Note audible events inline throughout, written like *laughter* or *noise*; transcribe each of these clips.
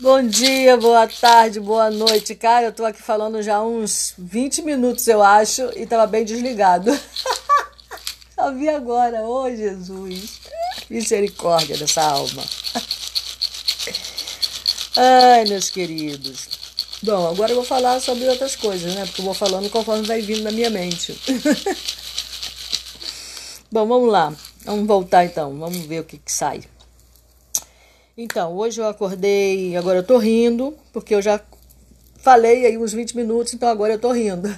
Bom dia, boa tarde, boa noite. Cara, eu tô aqui falando já uns 20 minutos, eu acho, e tava bem desligado. *laughs* Só vi agora, ô oh, Jesus. Misericórdia dessa alma. *laughs* Ai, meus queridos. Bom, agora eu vou falar sobre outras coisas, né? Porque eu vou falando conforme vai vindo na minha mente. *laughs* Bom, vamos lá. Vamos voltar então. Vamos ver o que, que sai. Então, hoje eu acordei, agora eu tô rindo, porque eu já falei aí uns 20 minutos, então agora eu tô rindo.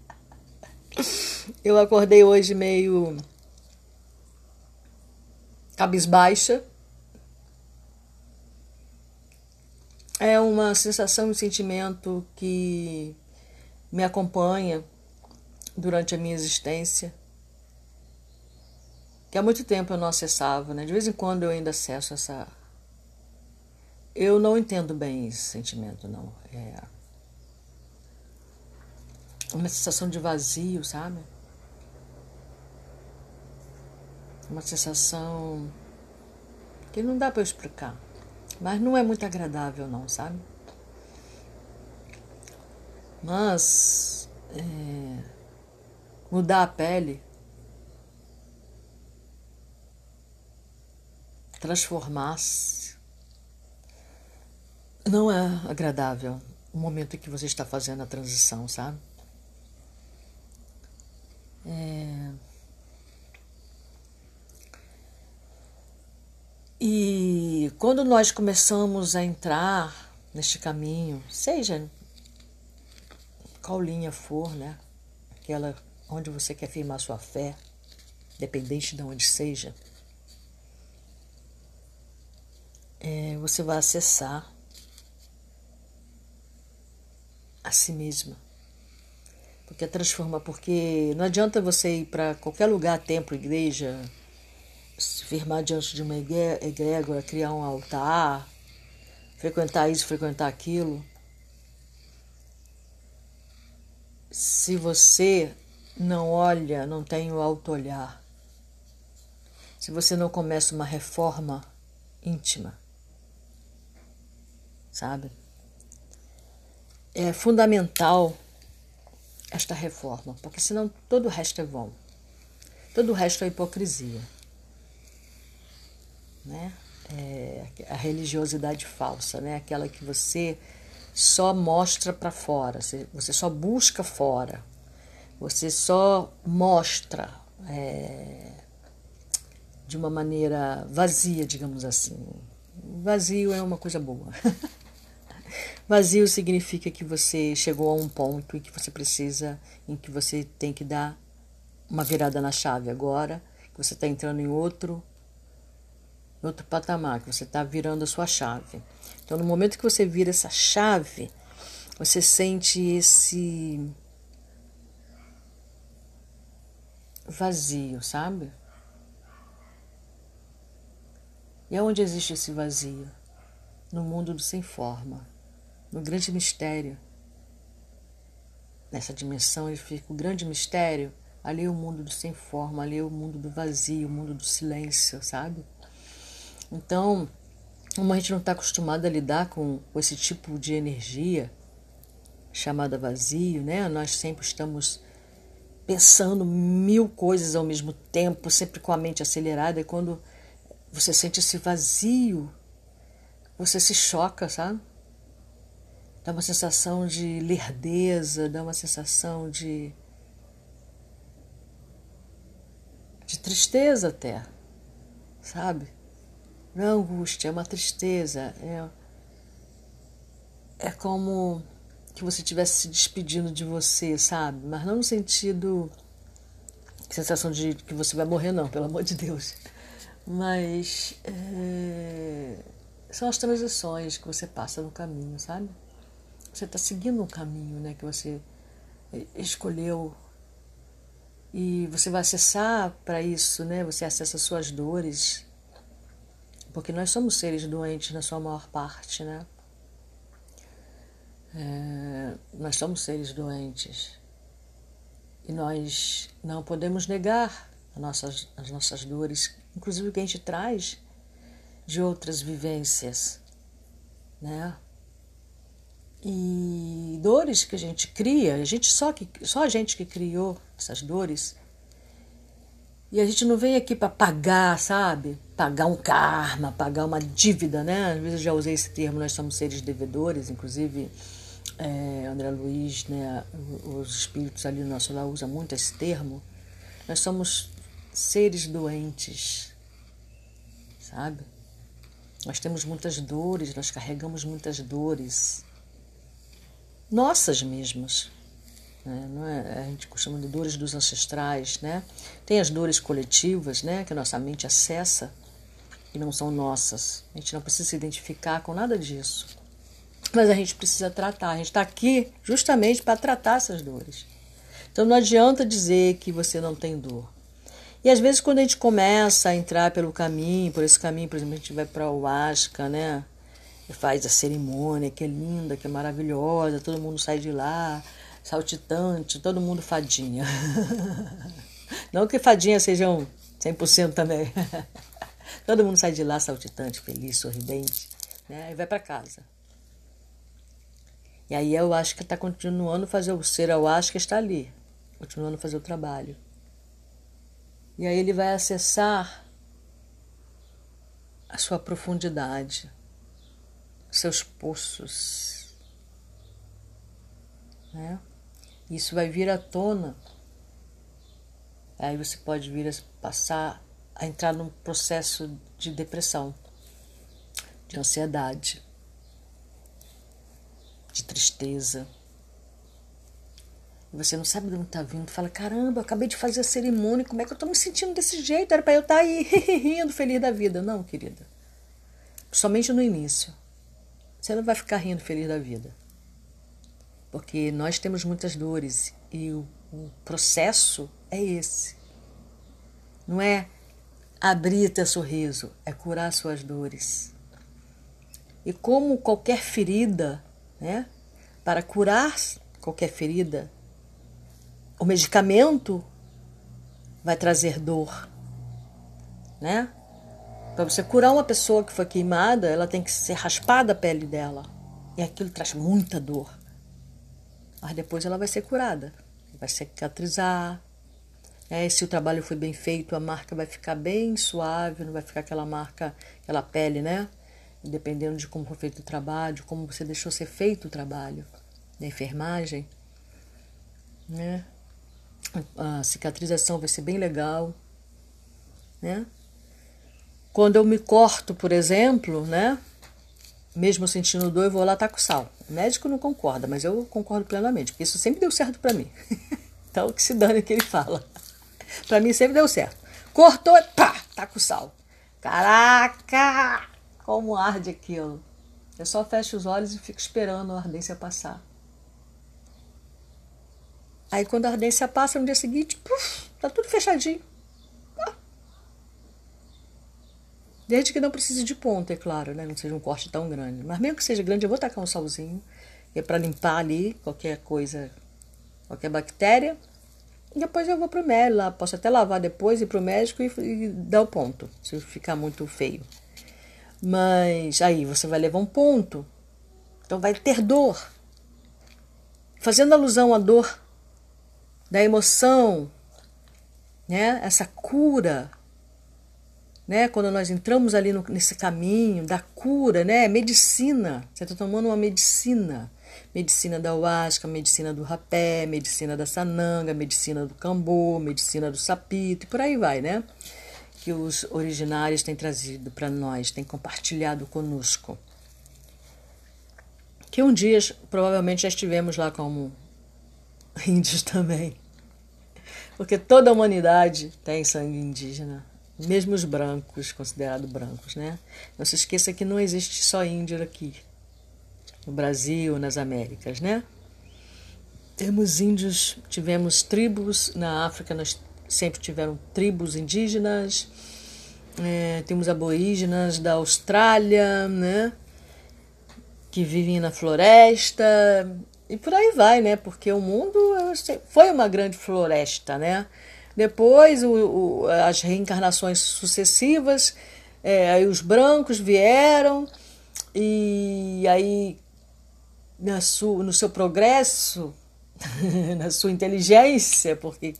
*laughs* eu acordei hoje meio cabisbaixa. É uma sensação um sentimento que me acompanha durante a minha existência, que há muito tempo eu não acessava, né? De vez em quando eu ainda acesso essa eu não entendo bem esse sentimento, não. É uma sensação de vazio, sabe? Uma sensação que não dá para explicar. Mas não é muito agradável, não, sabe? Mas é, mudar a pele, transformar-se não é agradável o momento em que você está fazendo a transição, sabe? É... E quando nós começamos a entrar neste caminho, seja qual linha for, né? Aquela onde você quer firmar sua fé, dependente de onde seja, é, você vai acessar a si mesma. Porque transforma, porque não adianta você ir para qualquer lugar, templo, igreja, se firmar diante de uma egrégora, criar um altar, frequentar isso, frequentar aquilo. Se você não olha, não tem o auto-olhar, se você não começa uma reforma íntima, sabe? É fundamental esta reforma, porque senão todo o resto é vão. Todo o resto é hipocrisia. Né? É a religiosidade falsa, né? aquela que você só mostra para fora, você só busca fora, você só mostra é, de uma maneira vazia, digamos assim. Vazio é uma coisa boa. *laughs* Vazio significa que você chegou a um ponto em que você precisa, em que você tem que dar uma virada na chave agora, que você está entrando em outro, outro patamar, que você está virando a sua chave. Então, no momento que você vira essa chave, você sente esse vazio, sabe? E aonde existe esse vazio? No mundo do sem forma no grande mistério. Nessa dimensão ele fica o grande mistério. Ali é o mundo do sem forma, ali é o mundo do vazio, o mundo do silêncio, sabe? Então, como a gente não está acostumado a lidar com, com esse tipo de energia chamada vazio, né? Nós sempre estamos pensando mil coisas ao mesmo tempo, sempre com a mente acelerada, e quando você sente esse vazio, você se choca, sabe? Dá uma sensação de lerdeza, dá uma sensação de, de tristeza até, sabe? Não é angústia, é uma tristeza, é, é como que você estivesse se despedindo de você, sabe? Mas não no sentido sensação de que você vai morrer, não, pelo amor de Deus. Mas é, são as transições que você passa no caminho, sabe? Você está seguindo um caminho né, que você eh, escolheu e você vai acessar para isso, né? Você acessa suas dores, porque nós somos seres doentes na sua maior parte, né? É, nós somos seres doentes e nós não podemos negar as nossas, as nossas dores, inclusive o que a gente traz de outras vivências né? E dores que a gente cria, a gente só que só a gente que criou essas dores. E a gente não vem aqui para pagar, sabe? Pagar um karma, pagar uma dívida, né? Às vezes eu já usei esse termo, nós somos seres devedores, inclusive é, André Luiz, né, os espíritos ali no nosso lar usam muito esse termo. Nós somos seres doentes, sabe? Nós temos muitas dores, nós carregamos muitas dores, nossas mesmas. Né? É? A gente costuma de dores dos ancestrais, né? Tem as dores coletivas, né? Que a nossa mente acessa e não são nossas. A gente não precisa se identificar com nada disso. Mas a gente precisa tratar. A gente está aqui justamente para tratar essas dores. Então não adianta dizer que você não tem dor. E às vezes quando a gente começa a entrar pelo caminho, por esse caminho, por exemplo, a gente vai para o Asca, né? Faz a cerimônia, que é linda, que é maravilhosa, todo mundo sai de lá, saltitante, todo mundo fadinha. *laughs* Não que fadinha sejam 100% também. *laughs* todo mundo sai de lá saltitante, feliz, sorridente, né? E vai para casa. E aí eu acho que está continuando a fazer o ser, eu acho que está ali, continuando a fazer o trabalho. E aí ele vai acessar a sua profundidade, seus poços. Né? Isso vai vir à tona. Aí você pode vir a passar a entrar num processo de depressão, de ansiedade, de tristeza e você não sabe de onde está vindo, fala: caramba, eu acabei de fazer a cerimônia, como é que eu estou me sentindo desse jeito? Era para eu estar tá aí *laughs* rindo, feliz da vida. Não, querida. Somente no início. Você não vai ficar rindo, feliz da vida. Porque nós temos muitas dores e o, o processo é esse. Não é abrir teu sorriso, é curar suas dores. E como qualquer ferida, né? Para curar qualquer ferida, o medicamento vai trazer dor, né? Para você curar uma pessoa que foi queimada, ela tem que ser raspada a pele dela. E aquilo traz muita dor. Mas depois ela vai ser curada, vai cicatrizar. É, se o trabalho foi bem feito, a marca vai ficar bem suave, não vai ficar aquela marca, aquela pele, né? Dependendo de como foi feito o trabalho, como você deixou ser feito o trabalho da enfermagem, né? a cicatrização vai ser bem legal, né? Quando eu me corto, por exemplo, né? Mesmo sentindo dor, eu vou lá com sal. O médico não concorda, mas eu concordo plenamente, porque isso sempre deu certo para mim. *laughs* então, que se dane que ele fala. para mim sempre deu certo. Cortou, pá, com sal. Caraca! Como arde aquilo. Eu só fecho os olhos e fico esperando a ardência passar. Aí quando a ardência passa, no dia seguinte, puf, tá tudo fechadinho. Ah. Desde que não precise de ponta, é claro, né? Não seja um corte tão grande. Mas mesmo que seja grande, eu vou tacar um salzinho. É para limpar ali qualquer coisa, qualquer bactéria. E depois eu vou pro médico lá. Posso até lavar depois, ir pro médico e, e dar o ponto, se ficar muito feio. Mas aí você vai levar um ponto. Então vai ter dor. Fazendo alusão à dor da emoção, né? Essa cura, né? Quando nós entramos ali no, nesse caminho da cura, né? Medicina. Você está tomando uma medicina. Medicina da Huasca, medicina do rapé, medicina da sananga, medicina do cambô, medicina do sapito e por aí vai, né? Que os originários têm trazido para nós, têm compartilhado conosco. Que um dia provavelmente já estivemos lá como índios *laughs* também. Porque toda a humanidade tem sangue indígena, mesmo os brancos, considerados brancos, né? Não se esqueça que não existe só índio aqui, no Brasil, nas Américas, né? Temos índios, tivemos tribos na África, nós sempre tiveram tribos indígenas, é, temos aborígenas da Austrália, né? Que vivem na floresta, e por aí vai, né? Porque o mundo foi uma grande floresta, né? Depois, o, o, as reencarnações sucessivas, é, aí os brancos vieram e aí, na sua, no seu progresso, *laughs* na sua inteligência, porque,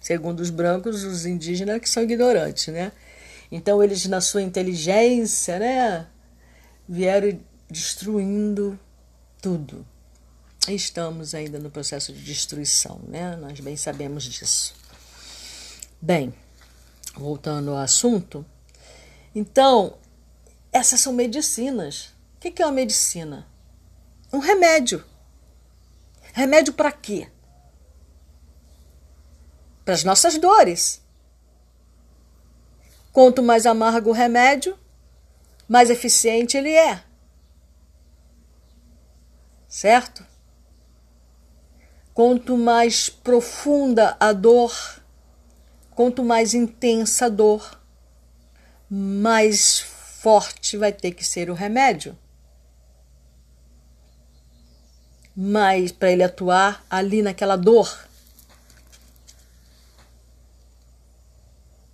segundo os brancos, os indígenas que são ignorantes, né? Então, eles, na sua inteligência, né, vieram destruindo tudo. Estamos ainda no processo de destruição, né? Nós bem sabemos disso. Bem, voltando ao assunto, então, essas são medicinas. O que é uma medicina? Um remédio. Remédio para quê? Para as nossas dores. Quanto mais amargo o remédio, mais eficiente ele é. Certo? Quanto mais profunda a dor, quanto mais intensa a dor, mais forte vai ter que ser o remédio. Mas para ele atuar ali naquela dor.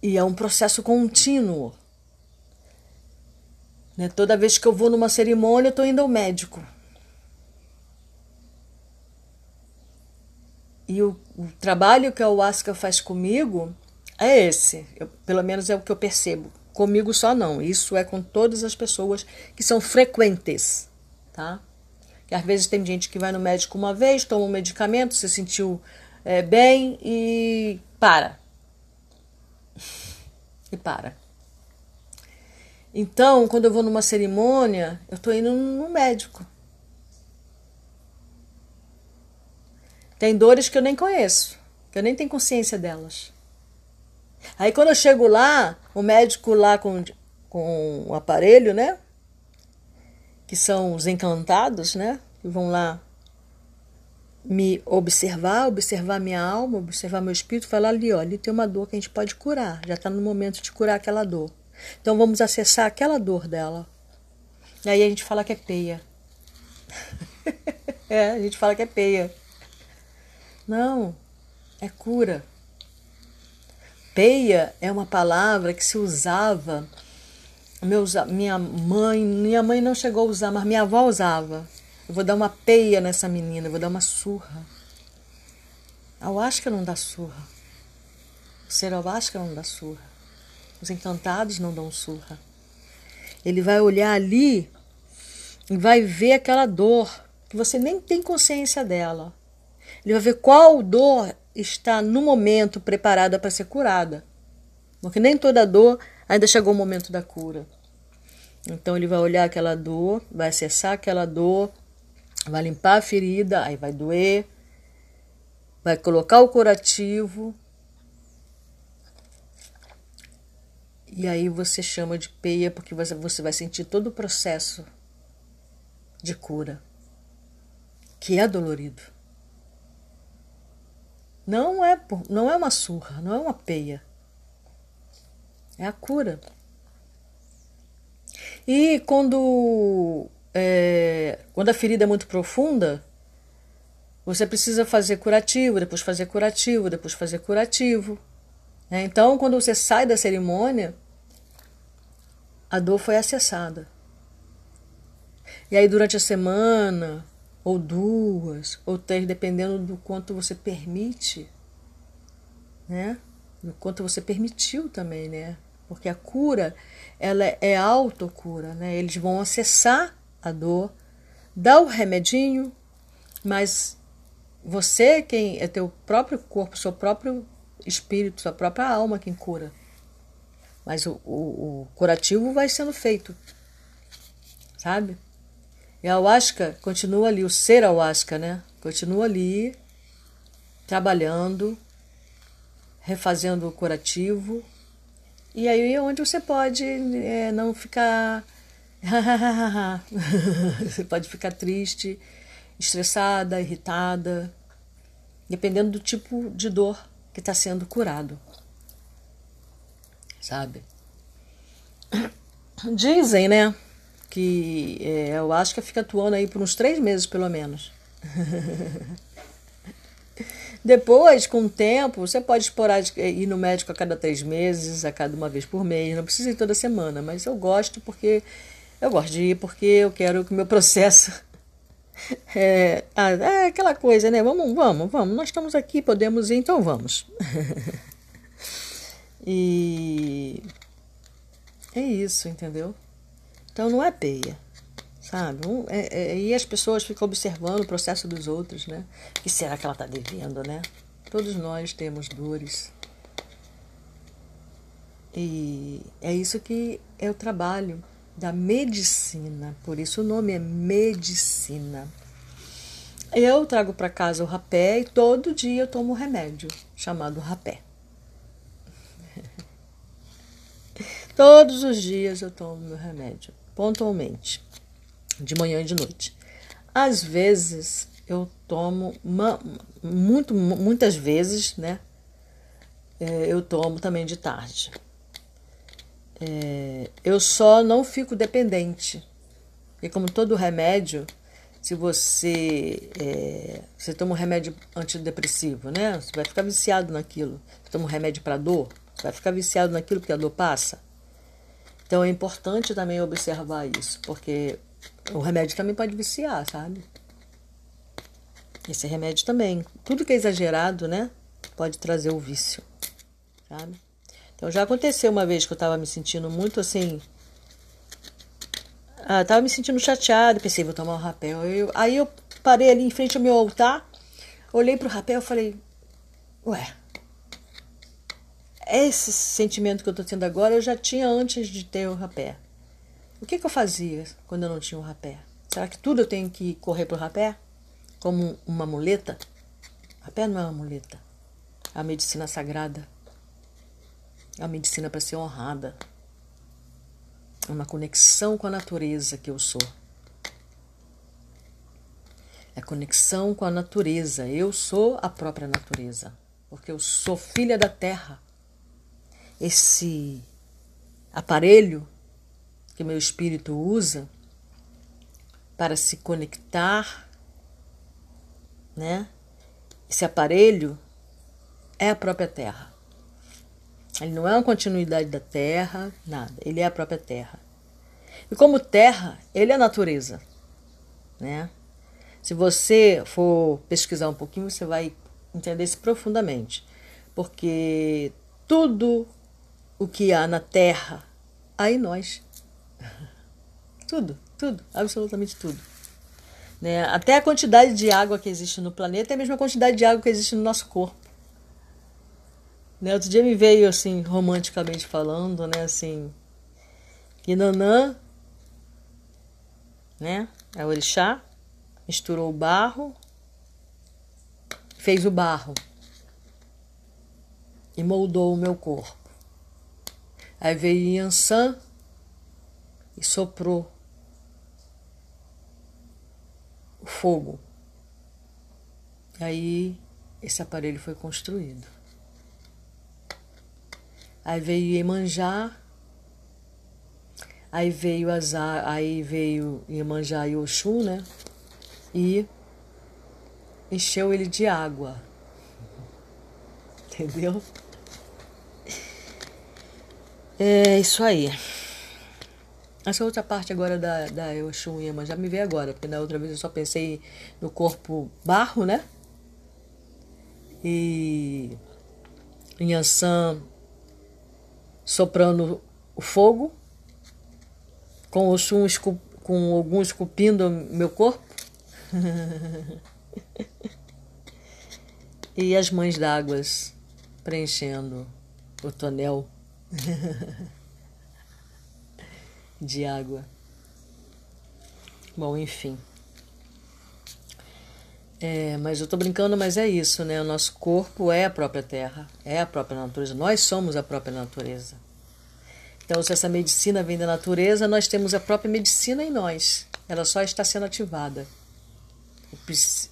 E é um processo contínuo. Né? Toda vez que eu vou numa cerimônia, eu estou indo ao médico. E o, o trabalho que a Ayahuasca faz comigo é esse. Eu, pelo menos é o que eu percebo. Comigo só não. Isso é com todas as pessoas que são frequentes, tá? Que às vezes tem gente que vai no médico uma vez, toma um medicamento, se sentiu é, bem e para. E para. Então, quando eu vou numa cerimônia, eu estou indo no médico. Tem dores que eu nem conheço, que eu nem tenho consciência delas. Aí quando eu chego lá, o médico lá com, com o aparelho, né? Que são os encantados, né? Que vão lá me observar, observar minha alma, observar meu espírito, falar ali, ó, ali tem uma dor que a gente pode curar, já está no momento de curar aquela dor. Então vamos acessar aquela dor dela. E aí a gente fala que é peia. *laughs* é, a gente fala que é peia. Não, é cura. Peia é uma palavra que se usava. Meus, minha mãe, minha mãe não chegou a usar, mas minha avó usava. Eu vou dar uma peia nessa menina, eu vou dar uma surra. A Ayahuasca não dá surra. O ser Ayahuasca não dá surra. Os encantados não dão surra. Ele vai olhar ali e vai ver aquela dor que você nem tem consciência dela. Ele vai ver qual dor está no momento preparada para ser curada. Porque nem toda dor ainda chegou o momento da cura. Então ele vai olhar aquela dor, vai acessar aquela dor, vai limpar a ferida, aí vai doer, vai colocar o curativo. E aí você chama de peia porque você vai sentir todo o processo de cura, que é dolorido. Não é, não é uma surra, não é uma peia. É a cura. E quando, é, quando a ferida é muito profunda, você precisa fazer curativo, depois fazer curativo, depois fazer curativo. Né? Então, quando você sai da cerimônia, a dor foi acessada. E aí, durante a semana, ou duas, ou três, dependendo do quanto você permite, né? Do quanto você permitiu também, né? Porque a cura, ela é autocura, né? Eles vão acessar a dor, dá o remedinho, mas você quem é teu próprio corpo, seu próprio espírito, sua própria alma quem cura. Mas o, o, o curativo vai sendo feito, sabe? E a Ayahuasca continua ali, o ser Ayahuasca, né? Continua ali, trabalhando, refazendo o curativo. E aí é onde você pode é, não ficar. você *laughs* pode ficar triste, estressada, irritada, dependendo do tipo de dor que está sendo curado. Sabe? *coughs* Dizem, né? Que é, eu acho que fica atuando aí por uns três meses, pelo menos. *laughs* Depois, com o tempo, você pode explorar ir no médico a cada três meses, a cada uma vez por mês. Não precisa ir toda semana, mas eu gosto porque Eu gosto de ir porque eu quero que o meu *laughs* processo é, ah, é aquela coisa, né? Vamos, vamos, vamos. Nós estamos aqui, podemos ir, então vamos. *laughs* e é isso, entendeu? Então não é peia, sabe? Um, é, é, e as pessoas ficam observando o processo dos outros, né? O que será que ela está devendo, né? Todos nós temos dores. E é isso que é o trabalho da medicina, por isso o nome é medicina. Eu trago para casa o rapé e todo dia eu tomo um remédio chamado rapé. *laughs* Todos os dias eu tomo meu remédio, pontualmente, de manhã e de noite. Às vezes eu tomo, muito, muitas vezes, né? É, eu tomo também de tarde. É, eu só não fico dependente. Porque como todo remédio, se você, é, você toma um remédio antidepressivo, né? Você vai ficar viciado naquilo. Você toma um remédio para dor, você vai ficar viciado naquilo porque a dor passa. Então é importante também observar isso, porque o remédio também pode viciar, sabe? Esse remédio também. Tudo que é exagerado, né? Pode trazer o vício, sabe? Então já aconteceu uma vez que eu estava me sentindo muito assim. Ah, tava me sentindo chateada, pensei, vou tomar um rapel. Eu, aí eu parei ali em frente ao meu altar, olhei pro rapel e falei, ué, esse sentimento que eu tô tendo agora eu já tinha antes de ter o rapé. O que, que eu fazia quando eu não tinha o rapé? Será que tudo eu tenho que correr pro rapé? Como uma muleta? Rapé não é uma muleta. É a medicina sagrada. É a medicina para ser honrada. É uma conexão com a natureza que eu sou. É conexão com a natureza. Eu sou a própria natureza. Porque eu sou filha da terra. Esse aparelho que meu espírito usa para se conectar, né? Esse aparelho é a própria terra. Ele não é uma continuidade da terra, nada. Ele é a própria terra. E como terra, ele é a natureza, né? Se você for pesquisar um pouquinho, você vai entender isso profundamente. Porque tudo o que há na terra, em nós. *laughs* Tudo, tudo, absolutamente tudo. Né? Até a quantidade de água que existe no planeta é a mesma quantidade de água que existe no nosso corpo. Né? Outro dia me veio assim, romanticamente falando, né? Assim, que Nanã, né? É o orixá, misturou o barro, fez o barro e moldou o meu corpo. Aí veio Yansan e soprou o fogo. Aí esse aparelho foi construído. Aí veio Iemanjá, aí veio Azar, aí veio Iemanjá e Oxum, né? E encheu ele de água. *laughs* Entendeu? É isso aí. Essa outra parte agora da, da Oxum e Iemanjá me veio agora, porque na outra vez eu só pensei no corpo barro, né? E Yansan soprando o fogo, com Oxum com algum esculpindo meu corpo. *laughs* e as mães d'águas preenchendo o tonel *laughs* de água. Bom, enfim. É, mas eu tô brincando, mas é isso, né? O nosso corpo é a própria terra, é a própria natureza. Nós somos a própria natureza. Então, se essa medicina vem da natureza, nós temos a própria medicina em nós. Ela só está sendo ativada. O,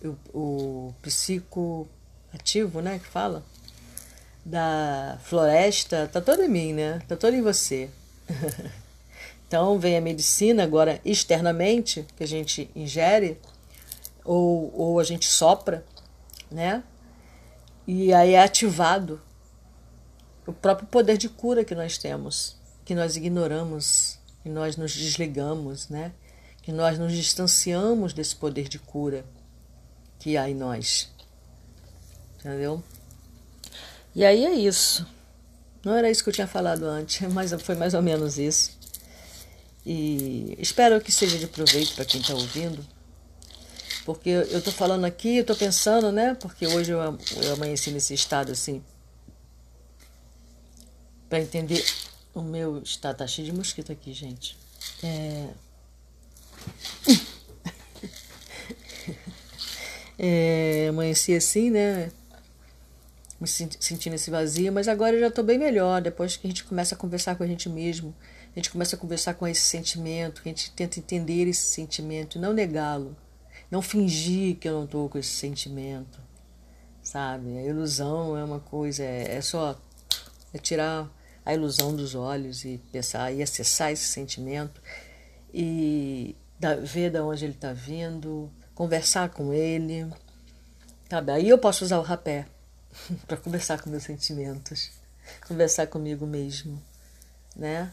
o, o psicoativo, né? Que fala da floresta, tá todo em mim, né? Tá todo em você. *laughs* então, vem a medicina agora externamente, que a gente ingere ou, ou a gente sopra, né? E aí é ativado o próprio poder de cura que nós temos, que nós ignoramos que nós nos desligamos, né? Que nós nos distanciamos desse poder de cura que há em nós. Entendeu? E aí é isso. Não era isso que eu tinha falado antes, *laughs* mas foi mais ou menos isso. E espero que seja de proveito para quem está ouvindo. Porque eu estou falando aqui, eu estou pensando, né? Porque hoje eu, eu amanheci nesse estado assim. Para entender o meu estado. Tá cheio de mosquito aqui, gente. É. *laughs* é amanheci assim, né? Me sentindo esse vazio, mas agora eu já estou bem melhor. Depois que a gente começa a conversar com a gente mesmo, a gente começa a conversar com esse sentimento, a gente tenta entender esse sentimento não negá-lo não fingir que eu não estou com esse sentimento, sabe? A ilusão é uma coisa, é, é só é tirar a ilusão dos olhos e pensar e acessar esse sentimento e da, ver de onde ele está vindo, conversar com ele, sabe? Aí eu posso usar o rapé *laughs* para conversar com meus sentimentos, conversar comigo mesmo, né?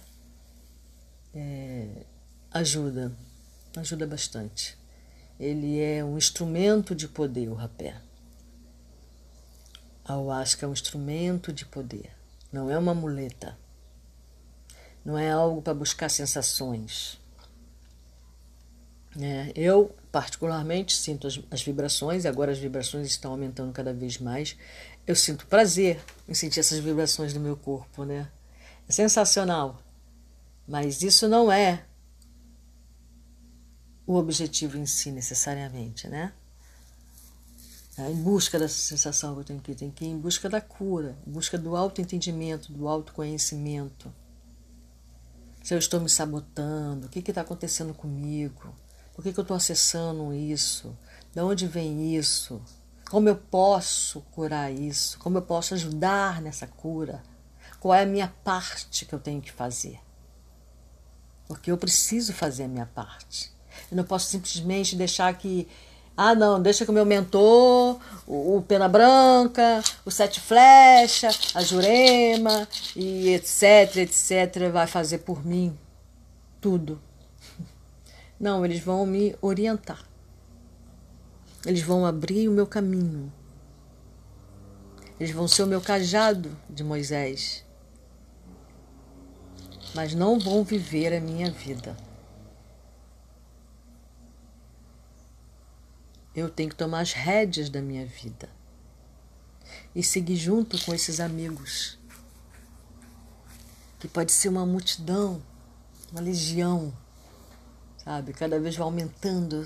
É, ajuda, ajuda bastante. Ele é um instrumento de poder, o rapé. A ayahuasca é um instrumento de poder, não é uma muleta. Não é algo para buscar sensações. É, eu, particularmente, sinto as, as vibrações, agora as vibrações estão aumentando cada vez mais. Eu sinto prazer em sentir essas vibrações no meu corpo, né? É sensacional. Mas isso não é o objetivo em si necessariamente, né? É em busca dessa sensação que eu tenho que ir, tem que ir em busca da cura, em busca do autoentendimento, do autoconhecimento. Se eu estou me sabotando, o que está acontecendo comigo? Por que, que eu estou acessando isso? De onde vem isso? Como eu posso curar isso? Como eu posso ajudar nessa cura? Qual é a minha parte que eu tenho que fazer? Porque eu preciso fazer a minha parte. Eu não posso simplesmente deixar que. Ah, não, deixa que o meu mentor, o, o Pena Branca, o Sete Flecha, a Jurema e etc, etc, vai fazer por mim tudo. Não, eles vão me orientar. Eles vão abrir o meu caminho. Eles vão ser o meu cajado de Moisés. Mas não vão viver a minha vida. Eu tenho que tomar as rédeas da minha vida e seguir junto com esses amigos, que pode ser uma multidão, uma legião, sabe? Cada vez vai aumentando,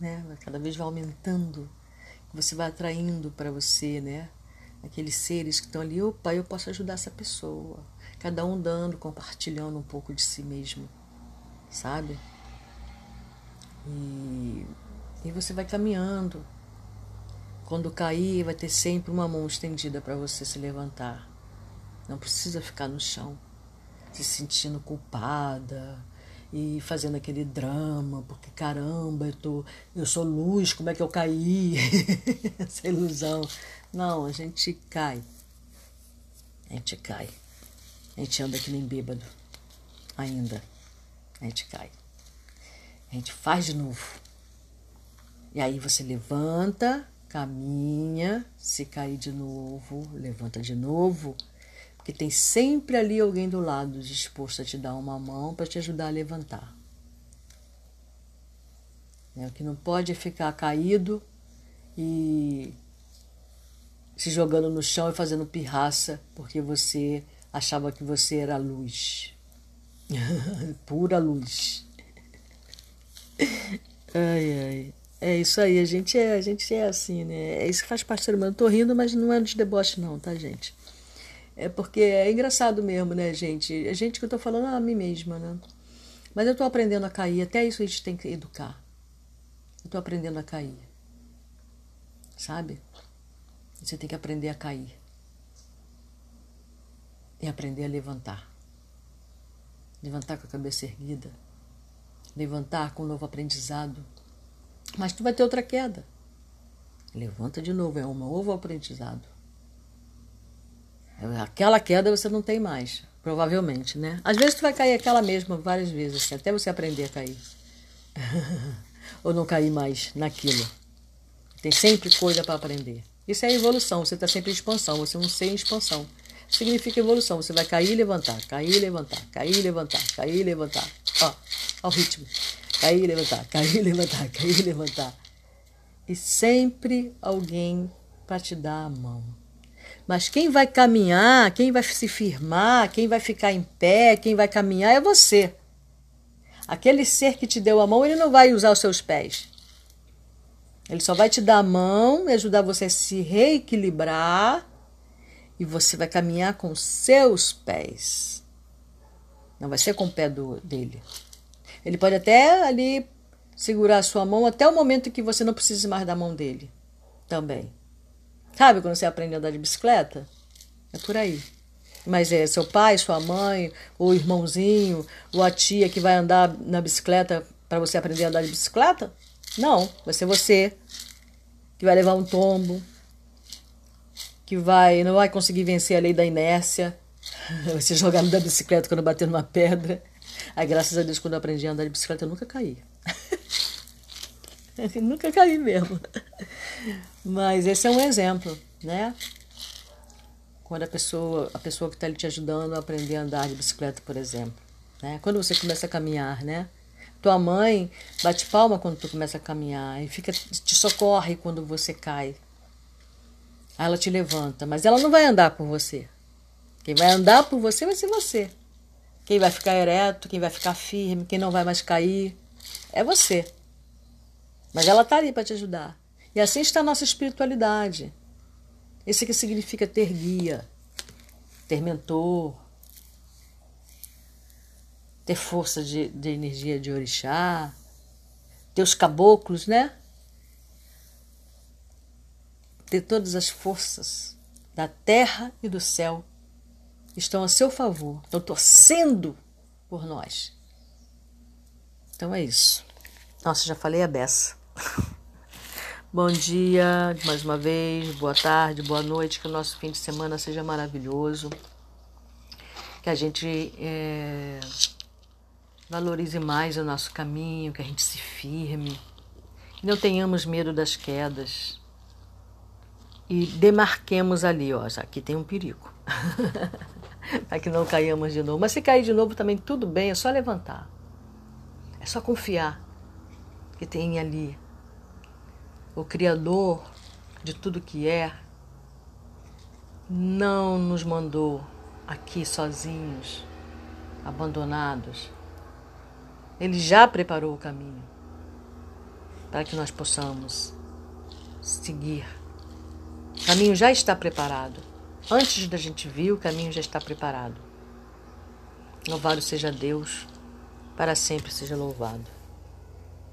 né? Cada vez vai aumentando, você vai atraindo para você, né? Aqueles seres que estão ali, opa, eu posso ajudar essa pessoa. Cada um dando, compartilhando um pouco de si mesmo, sabe? E e você vai caminhando. Quando cair, vai ter sempre uma mão estendida para você se levantar. Não precisa ficar no chão, se sentindo culpada e fazendo aquele drama, porque caramba, eu, tô, eu sou luz, como é que eu caí? *laughs* Essa ilusão. Não, a gente cai. A gente cai. A gente anda que nem bêbado. Ainda. A gente cai. A gente faz de novo. E aí você levanta, caminha, se cair de novo, levanta de novo, porque tem sempre ali alguém do lado disposto a te dar uma mão para te ajudar a levantar. É, o que não pode é ficar caído e se jogando no chão e fazendo pirraça porque você achava que você era luz. *laughs* Pura luz. Ai, ai. É isso aí, a gente é, a gente é assim, né? É isso que faz parte do ser humano. Tô rindo, mas não é de deboche, não, tá, gente? É porque é engraçado mesmo, né, gente? A gente que eu tô falando a mim mesma, né? Mas eu tô aprendendo a cair, até isso a gente tem que educar. Eu tô aprendendo a cair. Sabe? Você tem que aprender a cair. E aprender a levantar. Levantar com a cabeça erguida. Levantar com um novo aprendizado mas tu vai ter outra queda. Levanta de novo, é um novo aprendizado. Aquela queda você não tem mais. Provavelmente, né? Às vezes tu vai cair aquela mesma várias vezes, assim, até você aprender a cair. *laughs* Ou não cair mais naquilo. Tem sempre coisa para aprender. Isso é evolução, você está sempre em expansão, você é um ser em expansão. Significa evolução, você vai cair e levantar, cair e levantar, cair e levantar, cair e levantar. Ó, ó o ritmo. Cair e levantar, cair e levantar, cair e levantar. E sempre alguém para te dar a mão. Mas quem vai caminhar, quem vai se firmar, quem vai ficar em pé, quem vai caminhar é você. Aquele ser que te deu a mão, ele não vai usar os seus pés. Ele só vai te dar a mão e ajudar você a se reequilibrar e você vai caminhar com seus pés. Não vai ser com o pé do, dele. Ele pode até ali segurar a sua mão até o momento que você não precise mais da mão dele. Também. Sabe quando você aprende a andar de bicicleta? É por aí. Mas é seu pai, sua mãe, ou irmãozinho, ou a tia que vai andar na bicicleta para você aprender a andar de bicicleta? Não, vai ser você que vai levar um tombo, que vai não vai conseguir vencer a lei da inércia, *laughs* vai ser jogado da bicicleta quando bater numa pedra. Aí, graças a Deus, quando eu aprendi a andar de bicicleta, eu nunca caí. *laughs* *laughs* nunca caí mesmo. Mas esse é um exemplo, né? Quando a pessoa, a pessoa que está te ajudando a aprender a andar de bicicleta, por exemplo. Né? Quando você começa a caminhar, né? Tua mãe bate palma quando tu começa a caminhar e fica te socorre quando você cai. Aí ela te levanta, mas ela não vai andar por você. Quem vai andar por você vai ser você. Quem vai ficar ereto, quem vai ficar firme, quem não vai mais cair, é você. Mas ela está ali para te ajudar. E assim está a nossa espiritualidade. Esse que significa ter guia, ter mentor, ter força de, de energia de orixá, ter os caboclos, né? Ter todas as forças da terra e do céu estão a seu favor, estão torcendo por nós. Então é isso. Nossa, já falei a beça. *laughs* Bom dia mais uma vez, boa tarde, boa noite, que o nosso fim de semana seja maravilhoso, que a gente é, valorize mais o nosso caminho, que a gente se firme, que não tenhamos medo das quedas e demarquemos ali, ó, aqui tem um perigo, *laughs* para que não caiamos de novo. Mas se cair de novo também tudo bem, é só levantar, é só confiar que tem ali o Criador de tudo que é, não nos mandou aqui sozinhos, abandonados ele já preparou o caminho para que nós possamos seguir. O caminho já está preparado. Antes da gente vir, o caminho já está preparado. Louvado seja Deus, para sempre seja louvado.